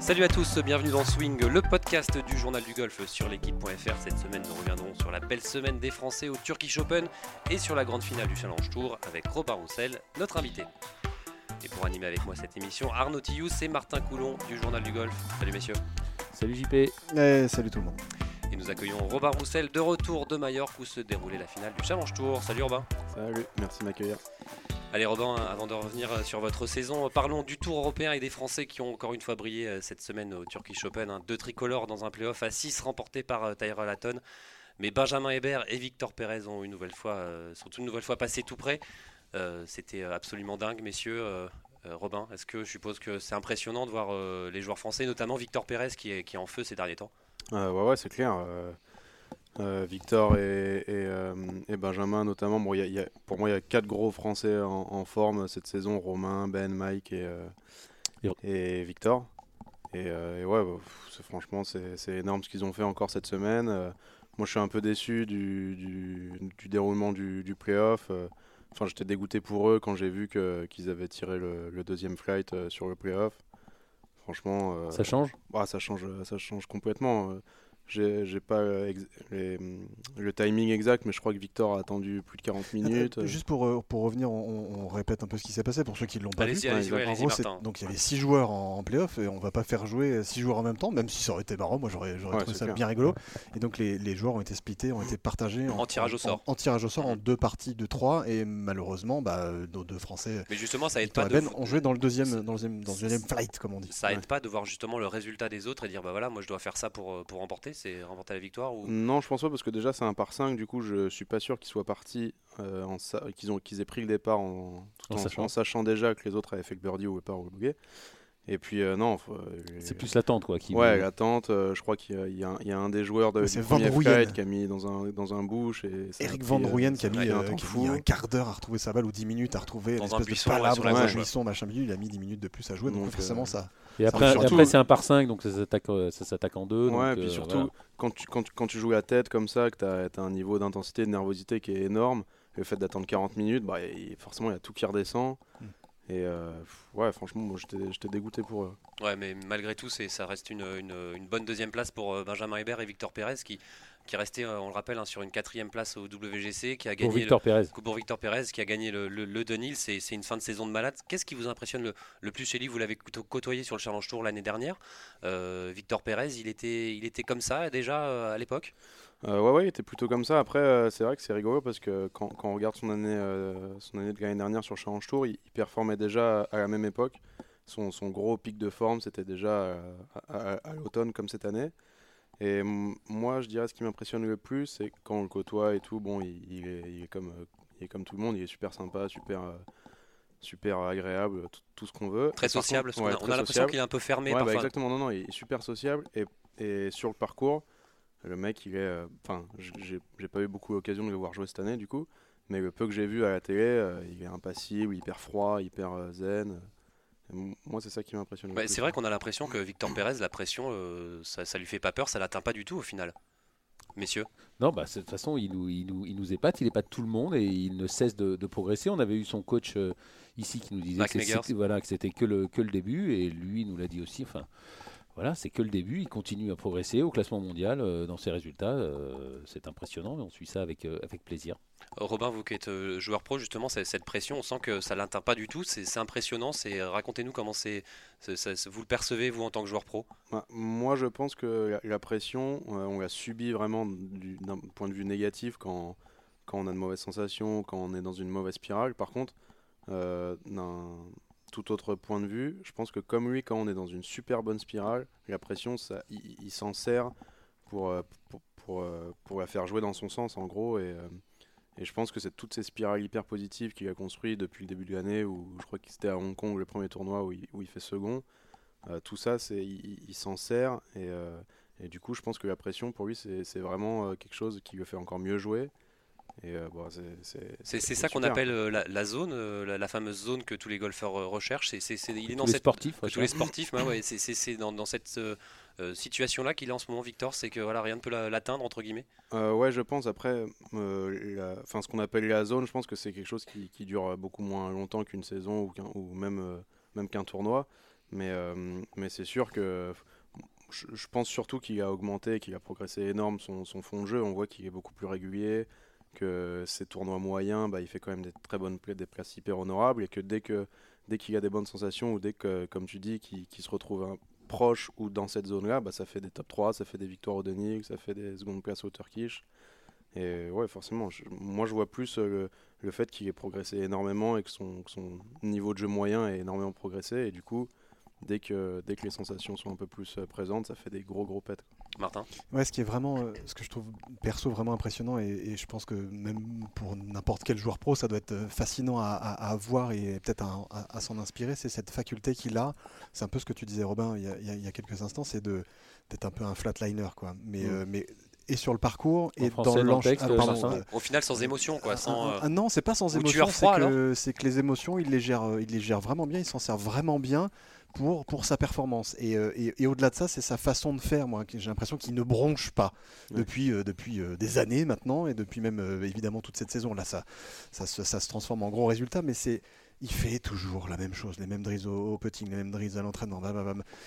Salut à tous, bienvenue dans Swing, le podcast du journal du golf sur l'équipe.fr. Cette semaine, nous reviendrons sur la belle semaine des Français au Turkish Open et sur la grande finale du Challenge Tour avec Robin Roussel, notre invité. Et pour animer avec moi cette émission, Arnaud Tillous et Martin Coulon du journal du golf. Salut messieurs. Salut JP. Eh, salut tout le monde. Et nous accueillons Robin Roussel de retour de Majorque où se déroulait la finale du Challenge Tour. Salut Robin. Salut, merci de m'accueillir. Allez Robin, avant de revenir sur votre saison, parlons du Tour européen et des Français qui ont encore une fois brillé euh, cette semaine au Turkish Open. Deux tricolores dans un playoff à 6 remporté par euh, Tyrell Hatton. Mais Benjamin Hébert et Victor Pérez ont une nouvelle fois, euh, sont une nouvelle fois passés tout près. C'était absolument dingue, messieurs. Robin, est-ce que je suppose que c'est impressionnant de voir les joueurs français, notamment Victor Pérez qui est en feu ces derniers temps? Ouais, ouais, c'est clair. Euh, Victor euh, et, Benjamin notamment. Bon, y a, pour moi, il y a quatre gros Français en, forme cette saison Romain, Ben, Mike et, euh, et Victor. Et, ouais, bah, franchement, c'est énorme ce qu'ils ont fait encore cette semaine. moi, je suis un peu déçu du, du, déroulement du, du playoff. Enfin, j'étais dégoûté pour eux quand j'ai vu qu'ils avaient tiré le, deuxième flight sur le playoff. Franchement. ça change? bah, ça change Ça change complètement. J'ai pas euh, le timing exact, mais je crois que Victor a attendu plus de 40 minutes. Euh. Juste pour, euh, pour revenir, on, répète un peu ce qui s'est passé pour ceux qui l'ont pas vu. en gros, donc il y avait 6 joueurs en, playoff et on va pas faire jouer 6 joueurs en même temps, même si ça aurait été marrant. Moi j'aurais trouvé ça bien rigolo. Et donc les, les, joueurs ont été splittés, ont été partagés en, tirage au sort. En, tirage au sort en deux parties de 3 et malheureusement bah, nos deux Français. Mais justement, ça aide pas. De... ont joué dans le deuxième, dans le deuxième, dans le deuxième flight, comme on dit. Ça aide pas de voir justement le résultat des autres et dire bah voilà, moi je dois faire ça pour, pour remporter, c'est remporter la victoire. Non, je pense pas parce que déjà c'est un par 5, du coup je suis pas sûr qu'ils soient partis, euh, qu'ils, ont, qu'ils aient pris le départ en, en, sachant. déjà que les autres avaient fait le birdie ou le par ou le bouquet. Et puis euh, non, euh, c'est plus l'attente quoi. Qui ouais, l'attente. je crois qu'il y a, y a, un des joueurs de c'est qui a mis dans un dans un bush et Eric Van Rooyen qui a mis, un, quart d'heure à retrouver sa balle ou 10 minutes à retrouver dans un buisson, de palabre, un buisson, machin il a mis 10 minutes de plus à jouer donc, donc forcément ça. Et après, après c'est un par 5 donc ça s'attaque ça s'attaque en deux. Ouais, et puis surtout quand tu quand, quand tu joues à tête comme ça que tu as, un niveau d'intensité de nervosité qui est énorme, le fait d'attendre 40 minutes, bah forcément il y a tout qui redescend. Et euh, ouais, franchement, moi j'étais dégoûté pour eux. Ouais, mais malgré tout, ça reste une, une, bonne deuxième place pour euh, Benjamin Hébert et Victor Pérez qui, qui restait, euh, on le rappelle, hein, sur une quatrième place au WGC, qui a gagné pour Victor Pérez. Pour Victor Pérez, qui a gagné le, le, le Denil. C'est une fin de saison de malade. Qu'est-ce qui vous impressionne le, le plus chez lui Vous l'avez côtoyé sur le Challenge Tour l'année dernière. Victor Pérez, il était, il était comme ça déjà à l'époque? Euh, ouais, ouais, il était plutôt comme ça. Après, euh, c'est vrai que c'est rigolo parce que quand, quand, on regarde son année, euh, son année de l'année dernière sur Challenge Tour, il, performait déjà à la même époque. Son, son gros pic de forme, c'était déjà à, l'automne comme cette année. Et moi, je dirais ce qui m'impressionne le plus, c'est quand on le côtoie et tout. Bon, il, est, il, est, comme, il est comme tout le monde, il est super sympa, super super agréable, tout, ce qu'on veut. Très sociable, on a, l'impression qu'il est un peu fermé bah, exactement, non, non, il est super sociable. Et, et sur le parcours, le mec, il est. Euh, enfin, j'ai pas eu beaucoup l'occasion de le voir jouer cette année, du coup. Mais le peu que j'ai vu à la télé, euh, il est impassible, hyper froid, hyper euh, zen. moi, c'est ça qui m'impressionne. Bah, c'est vrai qu'on a l'impression que Victor Pérez, la pression, ça, ça lui fait pas peur, ça l'atteint pas du tout au final. Messieurs Non, bah, de toute façon, il nous, il, nous, il nous épate, il épate tout le monde et il ne cesse de, progresser. On avait eu son coach ici qui nous disait que c'était voilà, que, que, le, que le début et lui nous l'a dit aussi. Enfin, voilà, c'est que le début. Il continue à progresser au classement mondial euh, dans ses résultats. Euh, c'est impressionnant et on suit ça avec, euh, avec plaisir. Robin, vous qui êtes joueur pro, justement, cette pression, on sent que ça l'atteint pas du tout. C'est impressionnant. Racontez-nous comment c'est, vous le percevez, vous, en tant que joueur pro bah, Moi, je pense que la, pression, on l'a subit vraiment d'un point de vue négatif quand, quand on a de mauvaises sensations, quand on est dans une mauvaise spirale. Par contre, tout autre point de vue, je pense que comme lui, quand on est dans une super bonne spirale, la pression, ça, il, s'en sert pour, euh, pour, euh, pour, la faire jouer dans son sens, en gros. Et, euh, et je pense que c'est toutes ces spirales hyper positives qu'il a construit depuis le début de l'année, où je crois que c'était à Hong Kong le premier tournoi où il, où il fait second. tout ça, c'est, il, s'en sert. Et, et, du coup, je pense que la pression, pour lui, c'est, vraiment quelque chose qui le fait encore mieux jouer. Euh, c'est ça qu'on appelle euh, la, zone, euh, la, fameuse zone que tous les golfeurs recherchent. C'est il est dans tous cette, les sportifs. tous les sportifs, ouais, c'est dans, dans, cette situation-là qu'il est en ce moment, Victor. C'est que voilà, rien ne peut l'atteindre entre guillemets. ouais, je pense. Après, enfin, ce qu'on appelle la zone, je pense que c'est quelque chose qui, qui, dure beaucoup moins longtemps qu'une saison ou, ou même même qu'un tournoi. Mais, mais c'est sûr que je, pense surtout qu'il a augmenté, qu'il a progressé énorme son, son, fond de jeu. On voit qu'il est beaucoup plus régulier, que ses tournois moyens, bah, il fait quand même des très bonnes des places hyper honorables et que dès que dès qu'il a des bonnes sensations ou dès que, comme tu dis, qu'il se retrouve proche ou dans cette zone-là, bah, ça fait des top 3, ça fait des victoires au Denig, ça fait des secondes places au Turkish. Et ouais, forcément, moi je vois plus euh, le, fait qu'il ait progressé énormément et que son, son, niveau de jeu moyen ait énormément progressé. Et du coup, dès que, dès que les sensations sont un peu plus euh, présentes, ça fait des gros gros pets. Martin Ouais, ce qui est vraiment, euh, ce que je trouve perso vraiment impressionnant, et, je pense que même pour n'importe quel joueur pro, ça doit être euh, fascinant à, à, voir et peut-être à, s'en inspirer, c'est cette faculté qu'il a. C'est un peu ce que tu disais, Robin, il y a, il y a quelques instants, c'est d'être un peu un flatliner, quoi. Mais, mm. mais et sur le parcours et dans l'enchaînement. Au final, sans émotion, quoi. Sans, ah, non, c'est pas sans émotion. C'est que, que, les émotions, il les gère, il les gère vraiment bien, il s'en sert vraiment bien pour, pour sa performance. Euh, et, et, au-delà de ça, c'est sa façon de faire. Moi, j'ai l'impression qu'il ne bronche pas depuis, euh, depuis euh, des années maintenant et depuis même évidemment toute cette saison. Là, ça, ça, ça, se transforme en gros résultat, mais c'est il fait toujours la même chose, les mêmes drills au, putting, les mêmes drills à l'entraînement,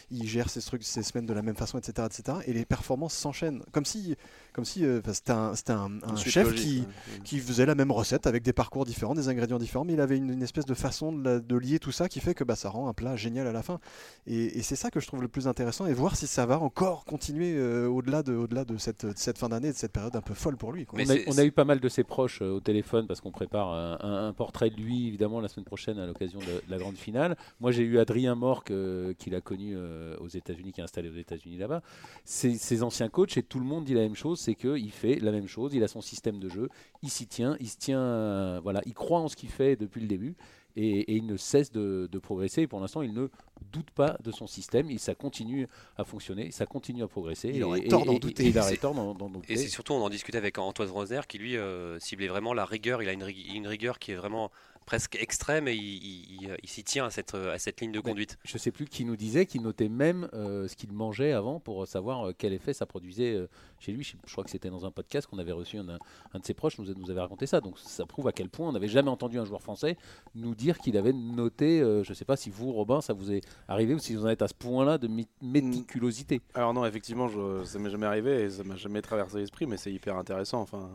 il gère ses, trucs, ses semaines de la même façon, etc. etc. et les performances s'enchaînent. Comme si, comme si euh, c'était un, un, chef qui, qui faisait la même recette avec des parcours différents, des ingrédients différents, mais il avait une, espèce de façon de, lier tout ça qui fait que bah, ça rend un plat génial à la fin. Et, c'est ça que je trouve le plus intéressant, et voir si ça va encore continuer euh, au-delà de, au -delà de cette, cette fin d'année, de cette période un peu folle pour lui. On a, on, a, eu pas mal de ses proches euh, au téléphone parce qu'on prépare un, un portrait de lui, évidemment, la semaine prochaine à l'occasion de, la grande finale. Moi, j'ai eu Adrien Morc, euh, qu'il a connu euh, aux États-Unis, qui est installé aux États-Unis là-bas. Ses, anciens coachs, et tout le monde dit la même chose c'est qu'il fait la même chose, il a son système de jeu, il s'y tient, il se tient, euh, voilà, il croit en ce qu'il fait depuis le début. Et, il ne cesse de, progresser. Et pour l'instant, il ne doute pas de son système. Et ça continue à fonctionner, ça continue à progresser. Il aurait tort d'en douter. il tort d'en douter. Et c'est surtout, on en discutait avec Antoine Roser, qui lui ciblait vraiment la rigueur. Il a une, une rigueur qui est vraiment presque extrême et il, s'y tient à cette, à cette ligne de conduite. je ne sais plus qui nous disait qu'il notait même euh, ce qu'il mangeait avant pour savoir euh, quel effet ça produisait euh, chez lui. Je, crois que c'était dans un podcast qu'on avait reçu, un, un, de ses proches nous, nous avait raconté ça. Donc ça prouve à quel point on n'avait jamais entendu un joueur français nous dire qu'il avait noté, je ne sais pas si vous, Robin, ça vous est arrivé ou si vous en êtes à ce point-là de méticulosité. Alors non, effectivement, je, ça m'est jamais arrivé et ça m'a jamais traversé l'esprit, mais c'est hyper intéressant. Enfin,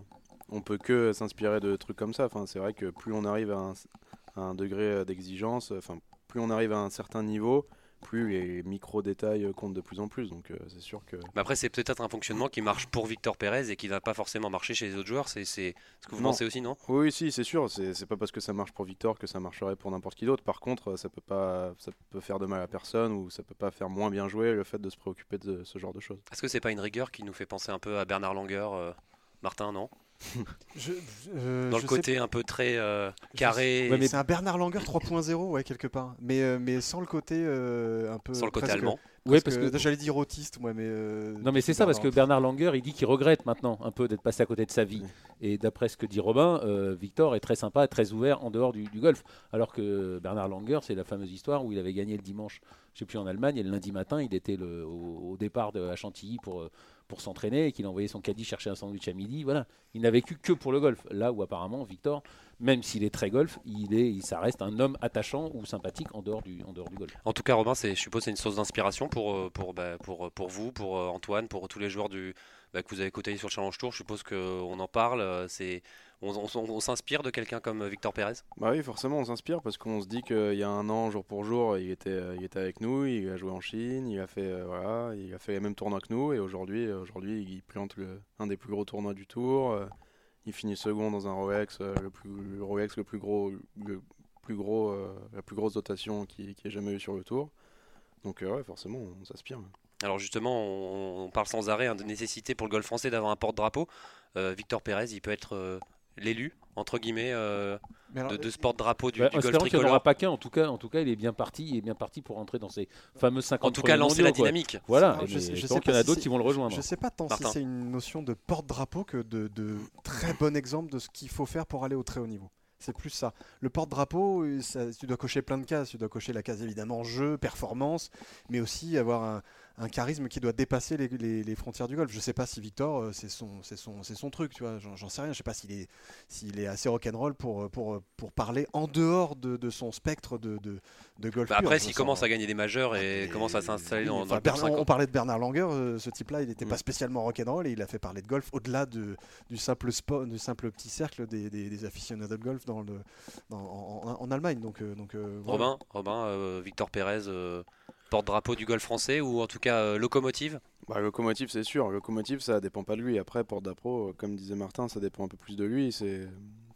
on peut que s'inspirer de trucs comme ça. Enfin, c'est vrai que plus on arrive à un, degré d'exigence, enfin, plus on arrive à un certain niveau, plus les micro détails comptent de plus en plus. Donc euh, c'est sûr que. Mais après, c'est peut-être un fonctionnement qui marche pour Victor Pérez et qui va pas forcément marcher chez les autres joueurs. C'est ce que vous pensez aussi, non? Oui, si, c'est sûr. C'est pas parce que ça marche pour Victor que ça marcherait pour n'importe qui d'autre. Par contre, ça peut pas, ça peut faire de mal à personne ou ça peut pas faire moins bien jouer le fait de se préoccuper de ce genre de choses. Est-ce que c'est pas une rigueur qui nous fait penser un peu à Bernard Langer, euh, Martin, non? euh, dans le côté un peu très euh, carré. mais c'est un Bernard Langer 3.0, ouais, quelque part. Mais, euh, mais sans le côté un peu. Sans le côté allemand. Ouais, parce que j'allais dire autiste, moi, mais. non, mais c'est ça, parce que Bernard Langer, il dit qu'il regrette maintenant un peu d'être passé à côté de sa vie. Et d'après ce que dit Robin, Victor est très sympa, très ouvert en dehors du, golf. Alors que Bernard Langer, c'est la fameuse histoire où il avait gagné le dimanche, je sais plus en Allemagne, et le lundi matin, il était le, au, départ de, à Chantilly pour pour s'entraîner et qu'il envoyait son caddie chercher un sandwich à midi. Voilà, il n'a vécu que pour le golf. Là où apparemment Victor, même s'il est très golf, il est, ça reste un homme attachant ou sympathique en dehors du, en dehors du golf. En tout cas, Robin, c'est, je suppose, c'est une source d'inspiration pour, euh, pour, bah, pour, pour vous, pour euh, Antoine, pour tous les joueurs du, bah, que vous avez côtoyé sur le Challenge Tour. Je suppose qu'on en parle. Euh, c'est on, s'inspire de quelqu'un comme Victor Pérez? Bah oui, forcément, on s'inspire parce qu'on se dit qu'il y a un an, jour pour jour, il était, il était avec nous, il a joué en Chine, il a fait, euh, voilà, il a fait les mêmes tournois que nous et aujourd'hui, aujourd'hui, il plante le, un des plus gros tournois du tour. Euh, il finit second dans un Rolex, euh, le plus Rolex le plus gros, le plus gros, la plus grosse dotation qui, qui ait jamais eu sur le tour. Donc ouais, forcément, on s'inspire. Alors justement, on, parle sans arrêt hein, de nécessité pour le golf français d'avoir un porte-drapeau. Victor Pérez, il peut être l'élu entre guillemets euh, de, sport drapeau du, bah, du golf tricolore. aura pas qu'un en tout cas en tout cas il est bien parti il est bien parti pour rentrer dans ces fameux 50 en tout cas lancer la dynamique voilà je, sais, qu'il y en a d'autres qui vont le rejoindre je sais pas tant si c'est une notion de porte drapeau que de, très bon exemple de ce qu'il faut faire pour aller au très haut niveau c'est plus ça. Le porte-drapeau, tu dois cocher plein de cases. Tu dois cocher la case évidemment jeu, performance, mais aussi avoir un, un charisme qui doit dépasser les, frontières du golf. Je sais pas si Victor, euh, c'est son, truc, tu vois. J'en sais rien. Je sais pas s'il est, s'il est assez rock'n'roll pour, pour, pour parler en dehors de, son spectre de, de, golf. Bah, après, s'il commence à gagner des majeurs et, commence à s'installer dans, On parlait de Bernard Langer, euh, ce type-là, il n'était pas spécialement rock'n'roll et il a fait parler de golf au-delà de, du simple sport, du simple petit cercle des, des, aficionados de golf dans le, en, Allemagne. Donc, donc Robin, Robin, Victor Pérez porte-drapeau du golf français ou en tout cas euh, locomotive? Bah, Locomotive, c'est sûr. Locomotive, ça dépend pas de lui. Après, porte-drapeau, euh, comme disait Martin, ça dépend un peu plus de lui. C'est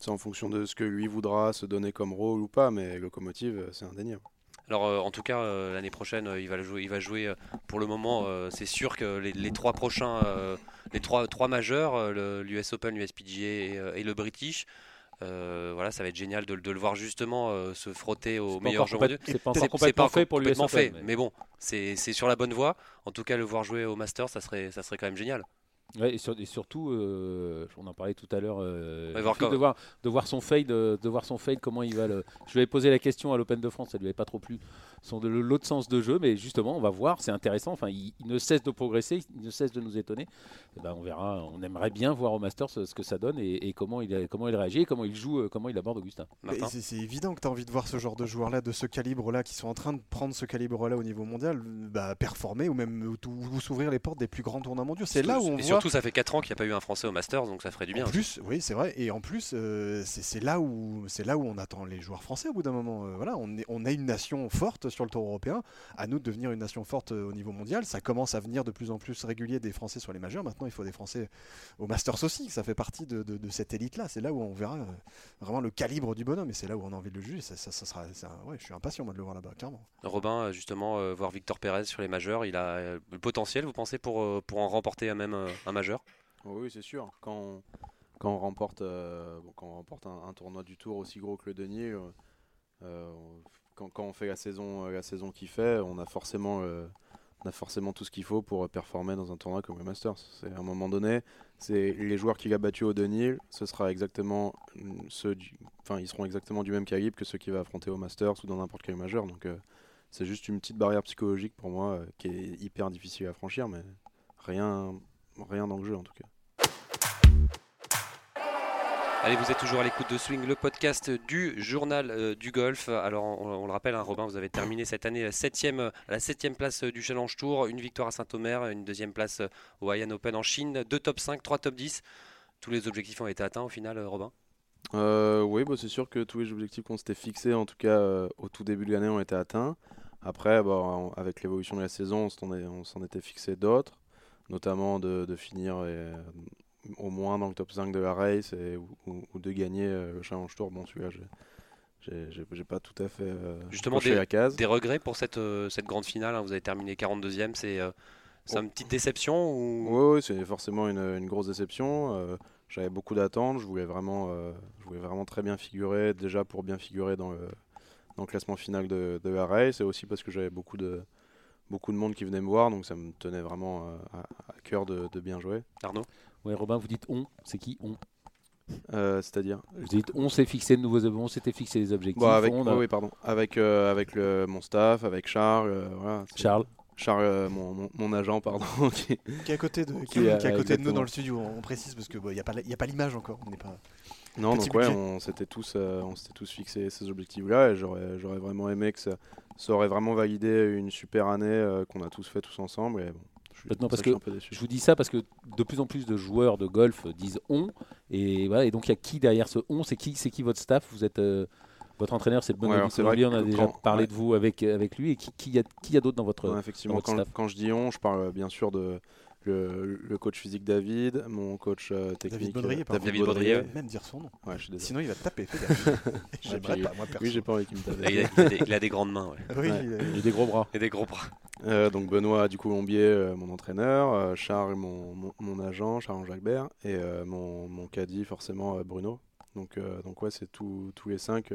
en fonction de ce que lui voudra se donner comme rôle ou pas, mais locomotive, euh, c'est indéniable. Alors en tout cas l'année prochaine il va jouer, il va jouer pour le moment c'est sûr que les, trois prochains les trois, trois majeurs l'US Open, l'USPGA et, et, le British euh, voilà, ça va être génial de, le voir justement euh, se frotter au meilleur joueur C'est pas encore complètement fait pour lui. fait, mais, bon, c'est sur la bonne voie. En tout cas, le voir jouer au Master, ça serait, ça serait quand même génial. Et, surtout, euh, on en parlait tout à l'heure, de, voir, de voir son fade, de, voir son fade, comment il va le. Je lui avais posé la question à l'Open de France, ça lui avait pas trop plu sont de l'autre sens de jeu, mais justement, on va voir, c'est intéressant. Enfin, il, ne cesse de progresser, il ne cesse de nous étonner. Et eh ben, on verra, on aimerait bien voir au Masters ce, que ça donne et, comment, il, comment il réagit, comment il joue, euh, comment il aborde Augustin. C'est évident que tu as envie de voir ce genre de joueurs-là, de ce calibre-là, qui sont en train de prendre ce calibre-là au niveau mondial, bah, performer ou même ou, s'ouvrir les portes des plus grands tournois mondiaux. C'est là où on et surtout, ça fait 4 ans qu'il n'y a pas eu un Français au Masters, donc ça ferait du bien. En plus, oui, c'est vrai. Et en plus, euh, c'est là où c'est là où on attend les joueurs français au bout d'un moment. Euh, voilà, on, est, on a une nation forte sur le tour européen à nous de devenir une nation forte euh, au niveau mondial. Ça commence à venir de plus en plus régulier des Français sur les majeurs. Maintenant, il faut des Français au Masters aussi. Ça fait partie de, cette élite-là. C'est là où on verra vraiment le calibre du bonhomme et c'est là où on a envie de le juger. Ça, sera, ouais, je suis impatient de le voir là-bas, clairement. Robin, justement, voir Victor Pérez sur les majeurs, il a le potentiel, vous pensez, pour, pour en remporter même un majeur Oui, c'est sûr. Quand on, quand on remporte, quand on remporte un, tournoi du Tour aussi gros que le Denier, quand, on fait la saison, euh, la saison qu'il fait, on a forcément, euh, on a forcément tout ce qu'il faut pour performer dans un tournoi comme le Masters. C'est à un moment donné, c'est les joueurs qu'il a battus au Denil, ce sera exactement ceux, enfin ils seront exactement du même calibre que ceux qu'il va affronter au Masters ou dans n'importe quel majeur. Donc euh, c'est juste une petite barrière psychologique pour moi qui est hyper difficile à franchir, mais rien, rien dans le jeu en tout cas. Allez, vous êtes toujours à l'écoute de Swing, le podcast du journal euh, du golf. Alors, on, le rappelle, hein, Robin, vous avez terminé cette année septième, à la septième place du Challenge Tour, une victoire à Saint-Omer, une deuxième place au Haiyan Open en Chine, deux top 5, trois top 10. Tous les objectifs ont été atteints au final, euh, Robin? Euh, Oui, bah, c'est sûr que tous les objectifs qu'on s'était fixés, en tout cas au tout début de l'année, ont été atteints. Après, bah, avec l'évolution de la saison, on s'en était fixé d'autres, notamment de, de finir et, au moins dans le top 5 de la race et, ou, de gagner euh, le Challenge Tour. Bon, celui-là, j'ai pas tout à fait euh, Justement, des, la case. des regrets pour cette, euh, cette grande finale. Hein. vous avez terminé 42e. C'est c'est une petite déception ou... Oui, c'est forcément une, une, grosse déception. J'avais beaucoup d'attentes. Je voulais vraiment, je voulais vraiment très bien figurer, déjà pour bien figurer dans le, dans le classement final de, de la race, et aussi parce que j'avais beaucoup de, beaucoup de monde qui venait me voir, donc ça me tenait vraiment à, à cœur de, de bien jouer. Arnaud Ouais, Robin, vous dites on, c'est qui on? Euh, C'est-à-dire Vous dites on s'est fixé de nouveaux on s'était fixé des objectifs. Bon, avec, oui, pardon. Avec, euh, avec le, mon staff, avec Charles. Euh, voilà, Charles Charles, mon, mon, agent, pardon. qui, est à côté de, qui, est à côté de nous dans le studio, on précise, parce qu'il n'y a pas, y a pas l'image encore. On n'est pas. Non, donc ouais, on s'était tous, on s'était tous fixé ces objectifs-là et j'aurais, j'aurais vraiment aimé que ça, ça, aurait vraiment validé une super année qu'on a tous fait tous ensemble. Et bon, parce que je vous dis ça parce que de plus en plus de joueurs de golf disent on et voilà et donc il y a qui derrière ce on c'est qui c'est qui votre staff? Vous êtes euh, votre entraîneur c'est le bon ouais, on a déjà parlé de vous avec avec lui. Et qui qui y a qui a d'autres dans votre effectivement quand, quand, je dis on je parle bien sûr de le, coach physique David, mon coach euh, technique David Baudrier, David Même dire son nom. Ouais, Sinon il va te taper. J'aimerais pas, moi Oui, j'ai pas envie qu'il me tape. Il a, des, grandes mains. Oui, il, a... des gros bras. Et des gros bras. Euh, donc Benoît du Colombier, euh, mon entraîneur, Charles, mon, mon, agent, Charles Jacquebert, et mon, mon caddie forcément Bruno. Donc, donc ouais, c'est tous les cinq.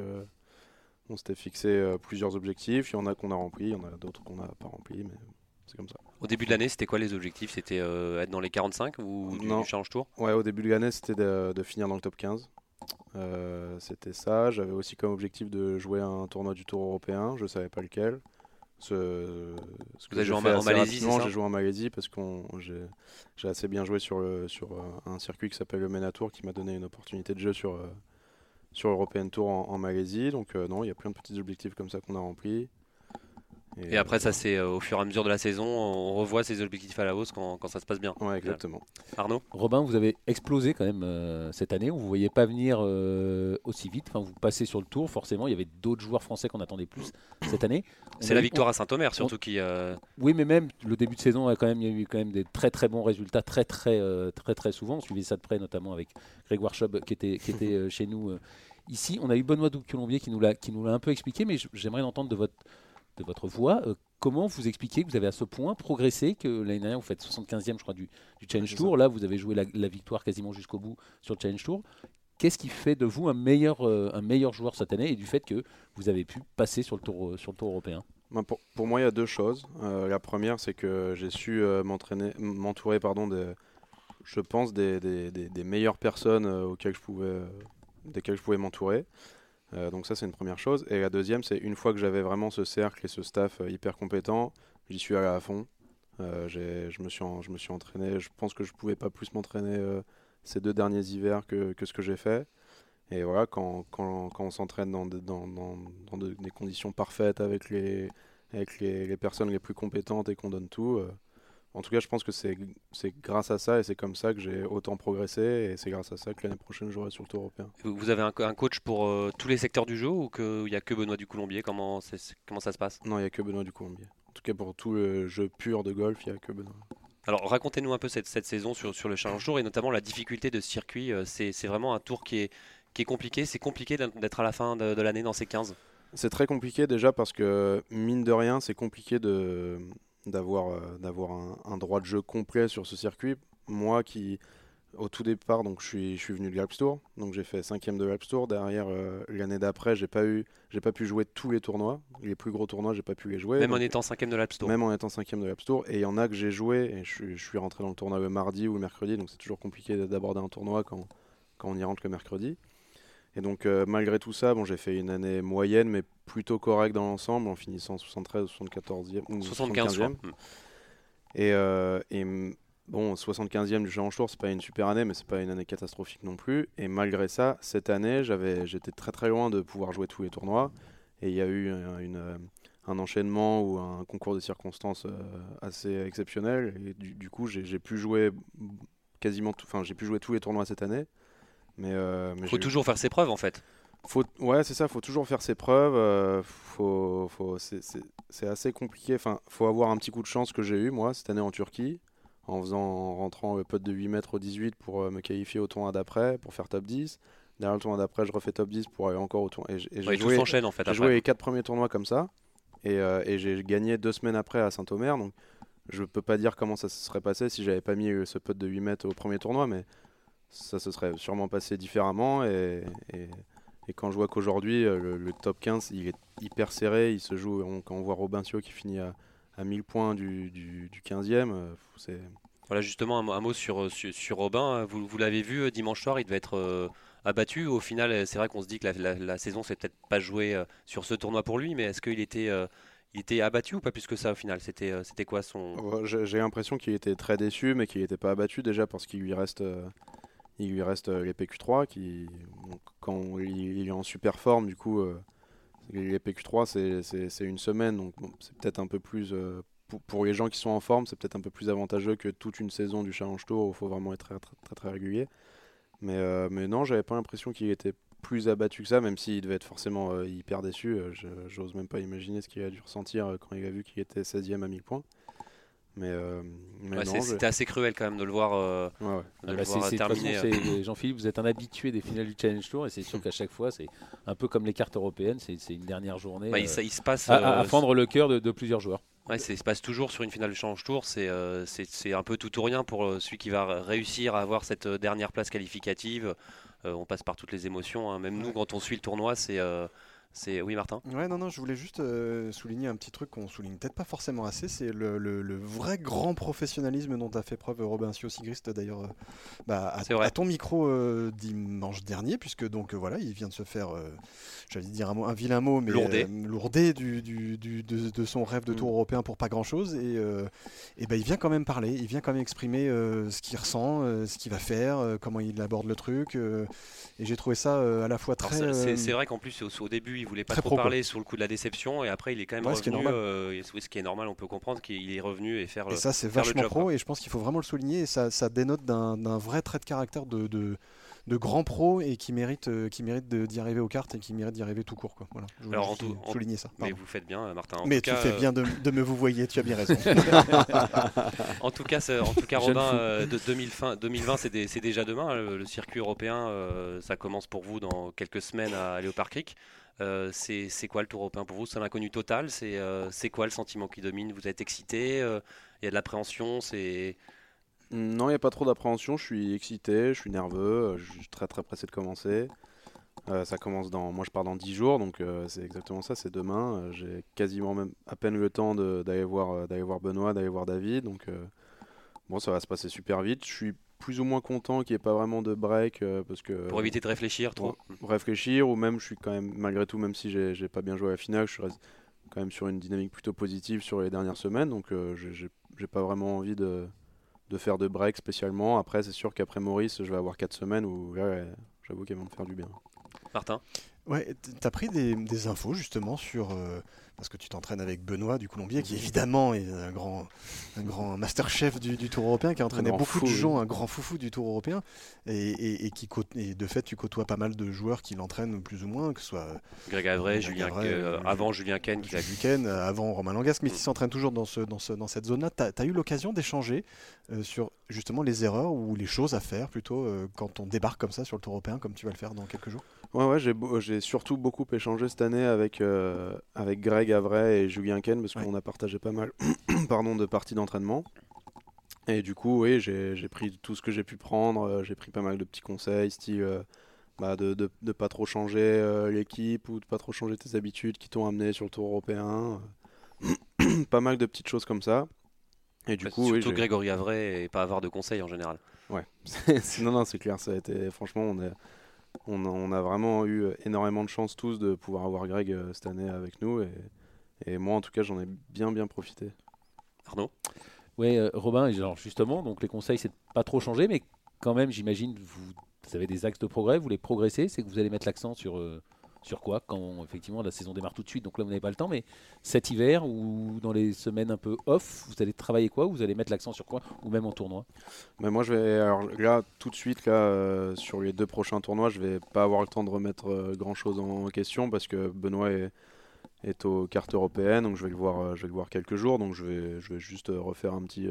on s'était fixé plusieurs objectifs. Il y en a qu'on a remplis, il y en a d'autres qu'on n'a pas remplis, mais c'est comme ça. Au début de l'année, c'était quoi les objectifs? C'était euh, être dans les 45 ou du, Challenge Tour? Ouais, au début de l'année, c'était de, finir dans le top 15. Euh, c'était ça. J'avais aussi comme objectif de jouer un tournoi du Tour européen. Je savais pas lequel. Ce, ce que Vous avez joué en, Malaisie J'ai joué en Malaisie parce que j'ai assez bien joué sur, le, sur un circuit qui s'appelle le Menatour qui m'a donné une opportunité de jeu sur, sur European Tour en, Malaisie. Donc non, il y a plein de petits objectifs comme ça qu'on a remplis. Et, après, ça, c'est euh, au fur et à mesure de la saison, on revoit ses objectifs à la hausse quand, ça se passe bien. Ouais, exactement. Arnaud? Robin, vous avez explosé quand même euh, cette année. On ne vous voyait pas venir euh, aussi vite. Enfin, vous passez sur le tour, forcément. Il y avait d'autres joueurs français qu'on attendait plus cette année. C'est la victoire à Saint-Omer, surtout qui. Oui, mais même le début de saison, quand même, il y a eu quand même des très très bons résultats, très très très très, souvent. On suivait ça de près, notamment avec Grégoire Schob qui était, qui était chez nous. Ici, on a eu Benoît Doucolombier qui nous l'a un peu expliqué, mais j'aimerais l'entendre de votre de votre voix. Euh, comment vous expliquez que vous avez à ce point progressé que l'année dernière vous faites 75e je crois du, Challenge Tour, là vous avez joué la, victoire quasiment jusqu'au bout sur le Challenge Tour. Qu'est-ce qui fait de vous un meilleur, euh, un meilleur joueur cette année et du fait que vous avez pu passer sur le tour, euh, sur le tour européen? Ben, pour, moi, il y a deux choses. la première, c'est que j'ai su m'entraîner, m'entourer, pardon, de, je pense, des, des, des, meilleures personnes auxquelles je pouvais, desquelles je pouvais m'entourer. Euh, donc ça c'est une première chose. Et la deuxième c'est une fois que j'avais vraiment ce cercle et ce staff euh, hyper compétent, j'y suis allé à fond. Euh, je, me suis je me suis entraîné, je pense que je pouvais pas plus m'entraîner ces deux derniers hivers que, que ce que j'ai fait. Et voilà, quand, quand, quand on s'entraîne dans, dans, dans, dans des conditions parfaites avec les, avec les, personnes les plus compétentes et qu'on donne tout, en tout cas, je pense que c'est grâce à ça et c'est comme ça que j'ai autant progressé et c'est grâce à ça que l'année prochaine, j'aurai sur le Tour européen. Vous avez un, coach pour euh, tous les secteurs du jeu ou qu'il n'y a que Benoît du Colombier comment, comment ça se passe? Non, il n'y a que Benoît du Colombier. En tout cas, pour tout le jeu pur de golf, il n'y a que Benoît. Alors racontez-nous un peu cette, cette saison sur, sur, le Challenge Tour et notamment la difficulté de ce circuit. Euh, c'est vraiment un tour qui est, qui est compliqué. C'est compliqué d'être à la fin de, de l'année dans ces 15 C'est très compliqué déjà parce que mine de rien, c'est compliqué de, d'avoir euh, d'avoir un, droit de jeu complet sur ce circuit. Moi qui au tout départ donc je suis je suis venu de l'Alps Tour. Donc j'ai fait cinquième de l'Alps Tour. Derrière euh, l'année d'après j'ai pas eu j'ai pas pu jouer tous les tournois. Les plus gros tournois j'ai pas pu les jouer. Même en étant cinquième de l'Alps Tour. même en étant cinquième de l'Alps Tour. Et il y en a que j'ai joué. Et je, je, suis rentré dans le tournoi le mardi ou le mercredi. Donc c'est toujours compliqué d'aborder un tournoi quand quand on y rentre le mercredi et donc, euh, malgré tout ça, bon, j'ai fait une année moyenne, mais plutôt correcte dans l'ensemble, en finissant 73 ou 74e. 75e. Et, euh, et bon, 75e du Challenge Tour, c'est pas une super année, mais c'est pas une année catastrophique non plus. Et malgré ça, cette année, j'avais, j'étais très très loin de pouvoir jouer tous les tournois. Et il y a eu une, un enchaînement ou un concours de circonstances euh, assez exceptionnel. Et du, coup, j'ai, pu jouer quasiment, enfin, j'ai pu jouer tous les tournois cette année. Mais, euh, faut toujours faire ses preuves en fait. Faut, ouais, c'est ça, faut toujours faire ses preuves. Euh, faut, faut, c'est assez compliqué. Enfin, faut avoir un petit coup de chance que j'ai eu moi cette année en Turquie, en faisant, en rentrant le pote de 8 mètres au 18 pour euh, me qualifier au tournoi d'après, pour faire top 10. Derrière le tournoi d'après, je refais top 10 pour aller encore au tournoi. Et, j'ai joué, en fait. J'ai joué les 4 premiers tournois comme ça. Et, et j'ai gagné deux semaines après à Saint-Omer. Donc je peux pas dire comment ça se serait passé si j'avais pas mis ce pote de 8 mètres au premier tournoi, mais ça se serait sûrement passé différemment. Et, et, quand je vois qu'aujourd'hui, euh, le, top 15, il est hyper serré, il se joue, quand on voit Robincio qui finit à, à 1000 points du, du, du 15e, euh, c'est... Voilà justement un, mot sur, sur, Robin, vous, vous l'avez vu euh, dimanche soir, il devait être abattu. Au final, c'est vrai qu'on se dit que la, la, saison s'est peut-être pas jouée sur ce tournoi pour lui, mais est-ce qu'il était, il était abattu ou pas plus que ça au final? C'était c'était quoi son... J'ai l'impression qu'il était très déçu, mais qu'il n'était pas abattu déjà parce qu'il lui reste il lui reste euh, les PQ3 qui, quand il, est en super forme, du coup, euh, les PQ3 c'est une semaine, donc c'est peut-être un peu plus. Euh, pour, les gens qui sont en forme, c'est peut-être un peu plus avantageux que toute une saison du Challenge Tour où il faut vraiment être très très, très, régulier. Mais, mais non, j'avais pas l'impression qu'il était plus abattu que ça, même s'il devait être forcément hyper déçu. J'ose même pas imaginer ce qu'il a dû ressentir quand il a vu qu'il était 16e à 1000 points. Mais, euh, c'était assez cruel quand même de le voir, euh, De le voir terminer. Euh. Jean-Philippe, vous êtes un habitué des finales du Challenge Tour et c'est sûr qu'à chaque fois, c'est un peu comme les cartes européennes, c'est une dernière journée bah, il, se passe, à, fendre le cœur de, plusieurs joueurs. Ouais, il se passe toujours sur une finale du Challenge Tour. C'est c'est un peu tout ou rien pour celui qui va réussir à avoir cette dernière place qualificative. on passe par toutes les émotions. Hein. Même nous, quand on suit le tournoi, c'est C'est oui, Martin. Ouais, non, non, je voulais juste euh, souligner un petit truc qu'on souligne peut-être pas forcément assez, c'est le, vrai grand professionnalisme dont a fait preuve Robin Sigrist d'ailleurs euh, bah, à, ton micro euh, dimanche dernier, puisque donc voilà, il vient de se faire, j'allais dire un, un, vilain mot, mais lourdé, du, du, de, son rêve de mm. tour européen pour pas grand-chose, et, et ben il vient quand même parler, il vient quand même exprimer ce qu'il ressent, ce qu'il va faire, comment il aborde le truc, et j'ai trouvé ça à la fois très. C'est vrai qu'en plus au, au début il voulait pas trop parler sur le coup de la déception et après il est quand même revenu. Ce qui, est euh, ce qui est normal, on peut comprendre qu'il est revenu et faire. Et ça c'est vachement pro et je pense qu'il faut vraiment le souligner et ça, ça dénote d'un vrai trait de caractère de, de de grands pros et qui méritent euh, qui mérite d'y arriver aux cartes et qui méritent d'y arriver tout court. Quoi. Voilà. Je Alors, en tout, souligner ça. Mais vous faites bien, Martin. mais tu fais bien de, de, me vous voyez, tu as bien raison. en tout cas, en tout cas Robin, euh, de 2020, 2020 c'est déjà demain. Le, circuit européen, ça commence pour vous dans quelques semaines à Léopard Creek. Euh, c'est quoi le Tour européen pour vous? C'est un inconnu total euh, C'est quoi le sentiment qui domine? Vous êtes excité? Euh, Il y a de l'appréhension? C'est non, il n'y a pas trop d'appréhension. Je suis excité, je suis nerveux, je suis très très pressé de commencer. ça commence dans. Moi, je pars dans 10 jours, donc c'est exactement ça. C'est demain. J'ai quasiment même à peine le temps d'aller voir, d'aller voir Benoît, d'aller voir David. Donc, bon, ça va se passer super vite. Je suis plus ou moins content qu'il n'y ait pas vraiment de break euh, parce que pour éviter de réfléchir trop réfléchir ou même je suis quand même malgré tout même si j'ai pas bien joué à la finale je suis quand même sur une dynamique plutôt positive sur les dernières semaines donc euh, j'ai pas vraiment envie de, de, faire de break spécialement. Après c'est sûr qu'après Maurice je vais avoir 4 semaines où j'avoue qu'elles vont me faire du bien. Martin? Ouais t'as pris des, des, infos justement sur euh, parce que tu t'entraînes avec Benoît du Colombier, qui évidemment est un grand, un grand master chef du, Tour européen, qui a entraîné beaucoup de gens, un grand foufou du Tour européen, et, qui et de fait tu côtoies pas mal de joueurs qui l'entraînent plus ou moins, que ce soit Greg Avray, Julien, euh, avant Julien Ken, qui Ken, avant Romain Langasque, mais qui s'entraîne toujours dans, ce, dans, ce, dans cette zone-là. Tu as, eu l'occasion d'échanger euh, sur justement les erreurs ou les choses à faire plutôt euh, quand on débarque comme ça sur le Tour européen, comme tu vas le faire dans quelques jours? Ouais, ouais, j'ai surtout beaucoup échangé cette année avec, avec Greg Greg et Julien Ken parce qu'on a partagé pas mal pardon, de parties d'entraînement. Et du coup, oui, j'ai pris tout ce que j'ai pu prendre. Euh, j'ai pris pas mal de petits conseils, style euh, bah, de, de, pas trop changer euh, l'équipe ou de pas trop changer tes habitudes qui t'ont amené sur le tour européen. pas mal de petites choses comme ça. Et du coup, surtout Grégory Avray et pas avoir de conseils en général. Ouais, non, non, c'est clair. Ça a été, franchement, on est on, a vraiment eu énormément de chance tous de pouvoir avoir Greg euh, cette année avec nous. Et, moi, en tout cas, j'en ai bien, bien profité. Arnaud? Oui, euh, Robin, justement, donc les conseils, c'est de pas trop changer, mais quand même, j'imagine, vous, vous, avez des axes de progrès, vous voulez progresser, c'est que vous allez mettre l'accent sur euh, sur quoi quand effectivement la saison démarre tout de suite donc là vous n'avez pas le temps mais cet hiver ou dans les semaines un peu off vous allez travailler quoi vous allez mettre l'accent sur quoi ou même en tournoi? Mais moi je vais alors là tout de suite là euh, sur les deux prochains tournois je vais pas avoir le temps de remettre euh, grand chose en question parce que Benoît est, est aux cartes européennes donc je vais le voir euh, je vais le voir quelques jours donc je vais je vais juste refaire un petit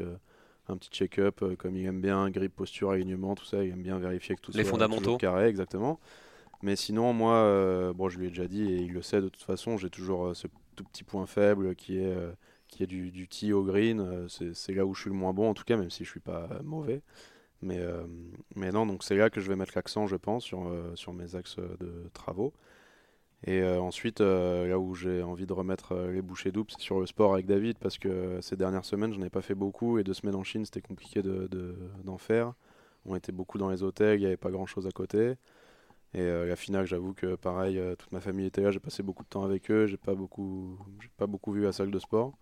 un petit check-up comme il aime bien grippe posture alignement tout ça il aime bien vérifier que tout les fondamentaux. carré exactement mais sinon, moi, euh, bon, je lui ai déjà dit et il le sait de toute façon, j'ai toujours euh, ce tout petit point faible qui est, euh, qui est du, du tee au green. c'est là où je suis le moins bon, en tout cas, même si je suis pas mauvais. Mais, mais non, donc c'est là que je vais mettre l'accent, je pense, sur, sur mes axes de travaux. Et ensuite, là où j'ai envie de remettre les bouchées doubles, c'est sur le sport avec David, parce que ces dernières semaines, je n'en ai pas fait beaucoup, et deux semaines en Chine, c'était compliqué d'en de, faire. On était beaucoup dans les hôtels, il n'y avait pas grand-chose à côté. Et euh, la finale, j'avoue que pareil, euh, toute ma famille était là, j'ai passé beaucoup de temps avec eux, j'ai pas beaucoup, j'ai pas beaucoup vu la salle de sport.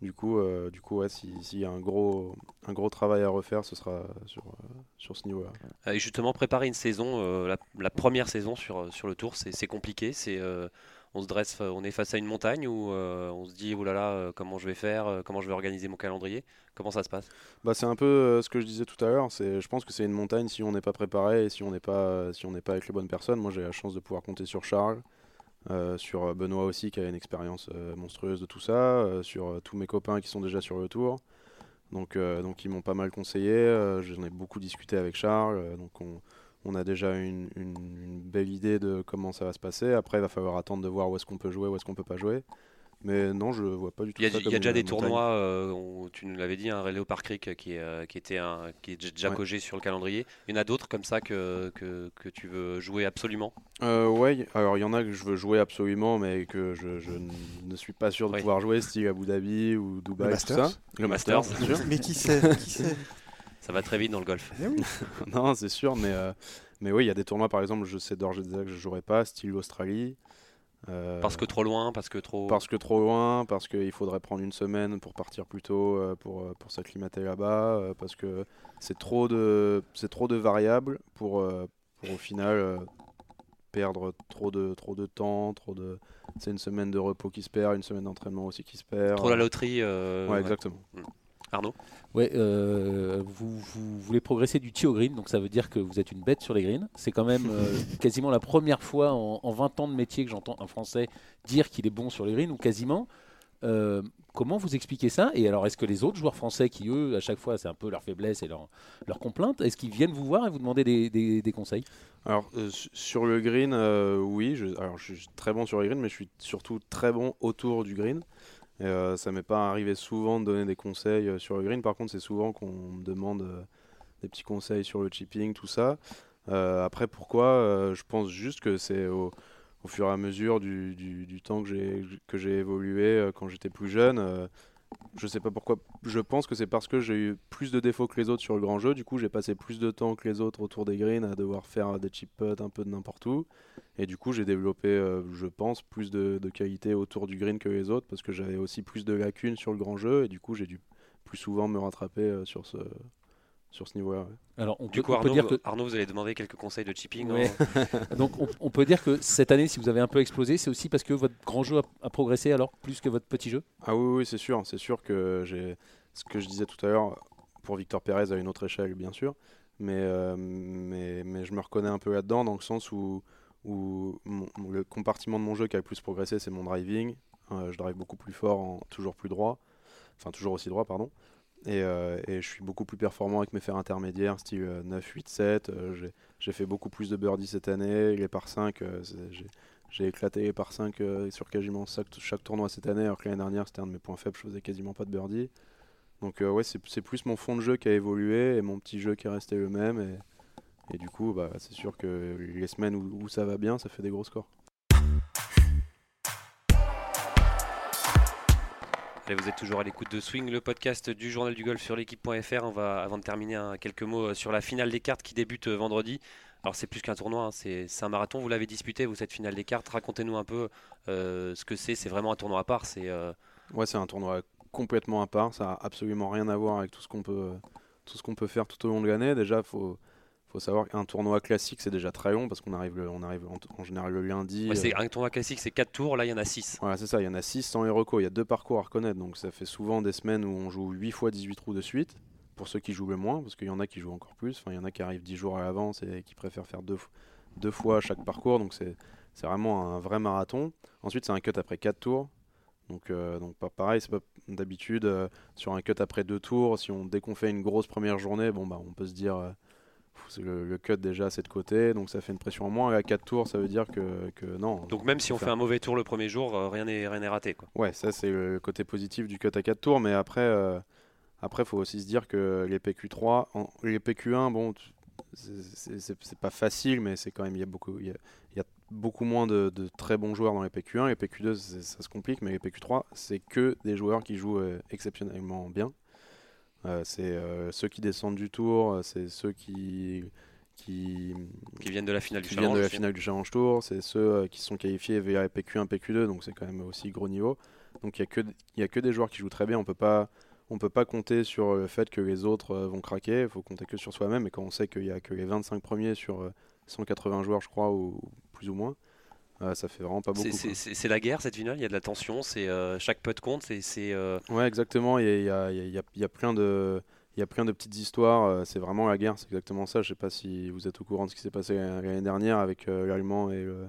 Du coup, euh, du coup, ouais, s'il y a un gros, un gros travail à refaire, ce sera sur, sur ce niveau-là. Et justement, préparer une saison, la, la, première saison sur, sur le tour, c'est compliqué. C'est on se dresse, on est face à une montagne ou euh, on se dit oh là là, euh, comment je vais faire, euh, comment je vais organiser mon calendrier? Comment ça se passe? Bah, C'est un peu ce que je disais tout à l'heure. Je pense que c'est une montagne si on n'est pas préparé et si on n'est pas, si on pas avec les bonnes personnes. Moi, j'ai la chance de pouvoir compter sur Charles, sur Benoît aussi, qui a une expérience monstrueuse de tout ça, sur tous mes copains qui sont déjà sur le tour. Donc, donc ils m'ont pas mal conseillé. J'en ai beaucoup discuté avec Charles. donc on on a déjà une, belle idée de comment ça va se passer. Après, il va falloir attendre de voir où est-ce qu'on peut jouer, où est-ce qu'on peut pas jouer. Mais non, je vois pas du tout. Il y a, déjà des tournois, euh, tu nous l'avais dit, un relais au Park Creek qui est, qui était un, qui est déjà cogé sur le calendrier. Il y en a d'autres comme ça que, que, que, tu veux jouer absolument? Euh, Ouais, alors il y en a que je veux jouer absolument, mais que je, je ne suis pas sûr de pouvoir jouer, style Abu Dhabi ou Dubaï, le Masters. ça. Le Masters, bien sûr. Mais qui sait, qui sait? Ça va très vite dans le golf. Eh non, c'est sûr, mais, euh, mais oui, il y a des tournois, par exemple, je sais d'ores et déjà que je jouerai pas, style Australie. Euh, parce que trop loin, parce que trop. Parce que trop loin, parce qu'il faudrait prendre une semaine pour partir plus tôt, euh, pour, euh, pour s'acclimater là-bas, parce que c'est trop de c'est trop de variables pour, pour au final perdre trop de trop de temps, trop de c'est une semaine de repos qui se perd, une semaine d'entraînement aussi qui se perd. Trop la loterie. ouais, exactement. Mm. Arnaud Ouais, euh, vous, voulez progresser du tee au green, donc ça veut dire que vous êtes une bête sur les greens. C'est quand même euh, quasiment la première fois en, 20 ans de métier que j'entends un Français dire qu'il est bon sur les greens, ou quasiment. Euh, comment vous expliquez ça? Et alors, est-ce que les autres joueurs français qui, eux, à chaque fois, c'est un peu leur faiblesse et leur, leur complainte, est-ce qu'ils viennent vous voir et vous demander des, conseils? Alors, sur le green, oui. Je, alors, je suis très bon sur les greens, mais je suis surtout très bon autour du green. Et, euh, ça m'est pas arrivé souvent de donner des conseils euh, sur le green. Par contre, c'est souvent qu'on me demande euh, des petits conseils sur le chipping, tout ça. après, pourquoi Je pense juste que c'est au, fur et à mesure du, du, temps que j'ai évolué quand j'étais plus jeune je sais pas pourquoi. Je pense que c'est parce que j'ai eu plus de défauts que les autres sur le grand jeu. Du coup, j'ai passé plus de temps que les autres autour des greens à devoir faire des chip putts un peu de n'importe où. Et du coup, j'ai développé, euh, je pense, plus de, qualité autour du green que les autres parce que j'avais aussi plus de lacunes sur le grand jeu. Et du coup, j'ai dû plus souvent me rattraper euh, sur ce, sur ce niveau-là. Alors, on du peut, coup, Arnaud, dire que... Arnaud, vous allez demander quelques conseils de chipping. Donc, on, peut dire que cette année, si vous avez un peu explosé, c'est aussi parce que votre grand jeu a, progressé alors plus que votre petit jeu? Ah oui, oui c'est sûr. C'est sûr que j'ai ce que je disais tout à l'heure pour Victor Pérez à une autre échelle, bien sûr. Mais, euh, mais, mais, je me reconnais un peu là-dedans dans le sens où, où le compartiment de mon jeu qui a le plus progressé, c'est mon driving. Euh, je drive beaucoup plus fort, en, toujours plus droit. Enfin, toujours aussi droit, pardon. Euh, et, je suis beaucoup plus performant avec mes fers intermédiaires, style 9, 8, 7. j'ai fait beaucoup plus de birdies cette année. Les par 5, euh, j'ai éclaté les par 5 euh, sur quasiment chaque, tournoi cette année, alors que l'année dernière c'était un de mes points faibles, je faisais quasiment pas de birdies. Donc ouais, c'est plus mon fond de jeu qui a évolué et mon petit jeu qui est resté le même. Et, et du coup, bah, c'est sûr que les semaines où ça va bien, ça fait des gros scores. Vous êtes toujours à l'écoute de Swing, le podcast du journal du golf sur l'équipe.fr. On va, avant de terminer, quelques mots euh, sur la finale des cartes qui débute euh, vendredi. Alors c'est plus qu'un tournoi, hein, c'est un marathon. Vous l'avez disputé, vous cette finale des cartes. Racontez-nous un peu euh, ce que c'est. C'est vraiment un tournoi à part. C'est ouais, c'est un tournoi complètement à part. Ça a absolument rien à voir avec tout ce qu'on peut tout ce qu'on peut faire tout au long de l'année. Déjà, faut faut savoir qu'un tournoi classique, c'est déjà très long parce qu'on arrive, on arrive en, général le lundi. c'est, euh, un tournoi classique, c'est 4 tours, là il y en a 6. Voilà, c'est ça, il y en a 6 sans Heroco. Il y a deux parcours à reconnaître, donc ça fait souvent des semaines où on joue 8 fois 18 trous de suite. Pour ceux qui jouent le moins, parce qu'il y en a qui jouent encore plus. Enfin, il y en a qui arrivent 10 jours à l'avance et qui préfèrent faire deux, deux fois chaque parcours. Donc c'est, c'est vraiment un vrai marathon. Ensuite, c'est un cut après 4 tours. Donc, euh, donc pas pareil, c'est pas d'habitude euh, sur un cut après 2 tours. Si on, dès qu'on fait une grosse première journée, bon, bah, on peut se dire le, cut déjà c'est de côté, donc ça fait une pression en moins. Et à 4 tours, ça veut dire que, que non. Donc même si on fait un mauvais tour le premier jour, euh, rien n'est rien raté. Quoi. Ouais, ça c'est le côté positif du cut à 4 tours, mais après, euh, après faut aussi se dire que les PQ3, les PQ1, bon, c'est pas facile, mais c'est quand même il y a beaucoup, il y a, beaucoup moins de, très bons joueurs dans les PQ1. Les PQ2, ça se complique, mais les PQ3, c'est que des joueurs qui jouent euh, exceptionnellement bien. Euh, c'est euh, ceux qui descendent du tour, euh, c'est ceux qui, qui, qui, viennent de la finale du Challenge, de la finale du Challenge Tour, c'est ceux qui sont qualifiés via PQ1, PQ2, donc c'est quand même aussi gros niveau. Donc il n'y a, a, que des joueurs qui jouent très bien, on peut pas on peut pas compter sur le fait que les autres vont craquer, il faut compter que sur soi-même, et quand on sait qu'il n'y a que les 25 premiers sur 180 joueurs, je crois, ou plus ou moins, ça fait vraiment pas beaucoup. C'est la guerre cette finale, il y a de la tension, c'est euh, chaque putt compte. c'est euh, Ouais, exactement, il y a, y, a, y a, plein de. Il y a plein de petites histoires, euh, c'est vraiment la guerre, c'est exactement ça. Je sais pas si vous êtes au courant de ce qui s'est passé l'année dernière avec l'Allemand et le,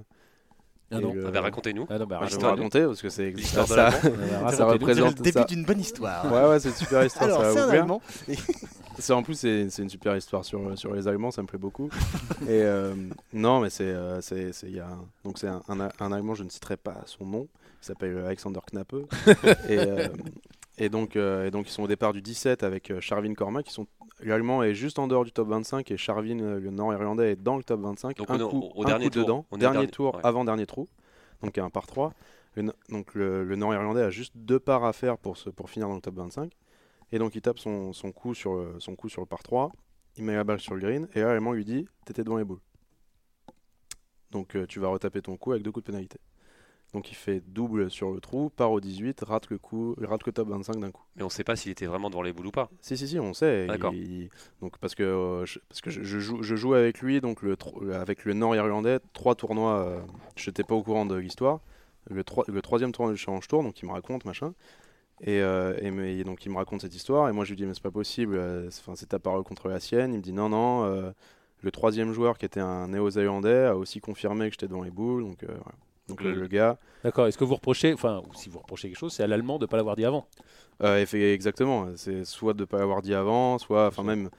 ah non, ah bah, racontez-nous. Ah bah, je vais raconter parce que c'est l'histoire ça, ça représente le début d'une bonne histoire. Ouais ouais, c'est une super histoire. Alors c'est un Allemand. c'est en plus c'est une super histoire sur sur les Allemands, ça me plaît beaucoup. Et euh, non mais c'est euh, c'est il y a donc c'est un, un, Allemand, je ne citerai pas son nom, qui s'appelle Alexander Knappe. et, et, donc, et donc, ils sont au départ du 17 avec Charvin Cormac, qui sont L'Allemand est juste en dehors du top 25 et Charvin, le nord-irlandais, est dans le top 25. Donc un coup, au, dernier tour, dedans, dernier, tour, avant dernier trou, donc un par 3. donc le, nord-irlandais a juste deux parts à faire pour, pour finir dans le top 25. Et donc il tape son, son, coup, sur le, son coup sur le par 3, il met la balle sur le green, et là l'Allemand lui dit T'étais devant les boules. Donc euh, tu vas retaper ton coup avec deux coups de pénalité. Donc il fait double sur le trou, part au 18, rate le coup, rate le top 25 d'un coup. Mais on ne sait pas s'il était vraiment devant les boules ou pas. Si si si, on sait. D'accord. Donc parce que euh, je, parce que je, joue, je joue avec lui donc le avec le Nord-Irlandais trois tournois. Euh, je n'étais pas au courant de l'histoire. Le, le troisième tournoi du Challenge Tour, donc il me raconte machin. Et, euh, et, donc il me raconte cette histoire et moi je lui dis mais c'est pas possible. Enfin c'est ta parole contre la sienne. Il me dit non non. le troisième joueur qui était un néo-zélandais a aussi confirmé que j'étais devant les boules. Donc voilà. Donc le, gars. D'accord. Est-ce que vous reprochez, enfin, si vous reprochez quelque chose, c'est à l'allemand de ne pas l'avoir dit avant? Euh, Exactement. C'est soit de ne pas l'avoir dit avant, soit, enfin même.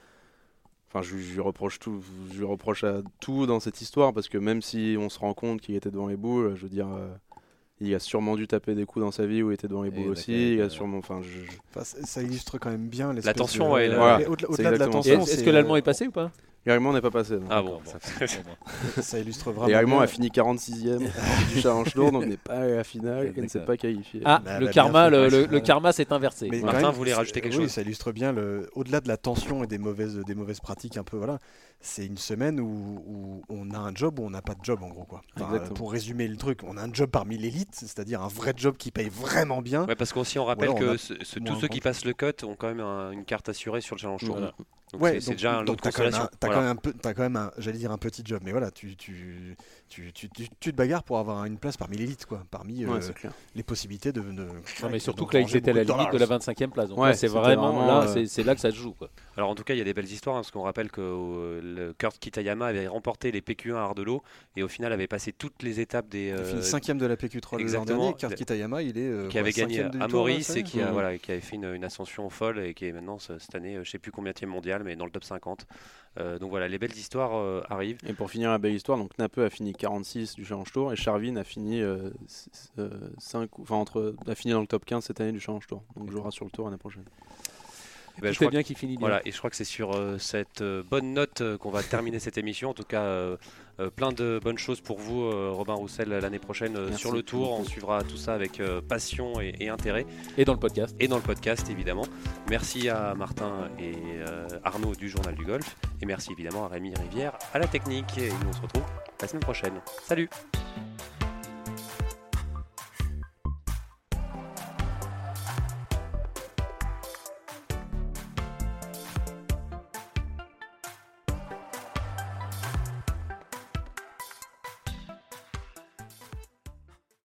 Enfin, je, lui reproche tout, je lui reproche à tout dans cette histoire parce que même si on se rend compte qu'il était devant les boules, je veux dire, euh, il a sûrement dû taper des coups dans sa vie où il était devant les boules aussi. Il a sûrement, enfin, ça illustre quand même bien la tension. Ouais, Au-delà de la tension, est-ce que l'allemand est passé ou pas? L'Allemand n'est pas passé. Ah bon, ça, illustre vraiment. Et a fini 46e du Challenge Tour, donc n'est pas à la finale et ne s'est pas qualifié. Ah, bah, le, karma, le, karma s'est inversé. Mais Martin voulait rajouter quelque oui, chose. ça illustre bien, le... au-delà de la tension et des mauvaises, des mauvaises pratiques, un peu, voilà, c'est une semaine où, on a un job ou on n'a pas de job, en gros. Quoi. pour résumer le truc, on a un job parmi l'élite, c'est-à-dire un vrai job qui paye vraiment bien. Ouais, parce qu'aussi on rappelle que tous ceux qui passent le cut ont quand même une carte assurée sur le Challenge Tour ouais, c'est déjà un lot de consolation. T'as quand, même un, as quand même, j'allais dire un petit job, mais voilà, tu, tu, tu, tu, te bagarres pour avoir une place parmi l'élite, quoi, parmi euh, les possibilités de. de non, mais surtout que là, ils étaient à la limite de la 25e place. Donc ouais, c'est vraiment, là, euh, c'est là que ça se joue, quoi. Alors en tout cas, il y a des belles histoires, hein, parce qu'on rappelle que euh, le Kurt Kitayama avait remporté les PQ1 à Ardelo et au final avait passé toutes les étapes des. Il a fini cinquième de la PQ3 l'an dernier. Kurt Kitayama, il est qui avait gagné à Maurice et qui voilà, qui avait fait une ascension folle et qui est maintenant cette année, je sais plus combien mondial, mais dans le top 50. Euh, donc voilà, les belles histoires euh, arrivent. Et pour finir la belle histoire, donc Nape a fini 46 du Challenge Tour et Charvin a fini 5, euh, enfin entre, a fini dans le top 15 cette année du Challenge Tour. Donc jouera sur le tour l'année prochaine. Et ben, je crois bien qu'il finit bien. Voilà, et je crois que c'est sur cette bonne note qu'on va terminer cette émission. En tout cas, euh, plein de bonnes choses pour vous, euh, Robin Roussel, l'année prochaine euh, sur le tour. On suivra tout ça avec passion et, intérêt. Et dans le podcast. Et dans le podcast, évidemment. Merci à Martin et Arnaud du Journal du Golf. Et merci évidemment à Rémi Rivière à la technique. Et nous on se retrouve la semaine prochaine. Salut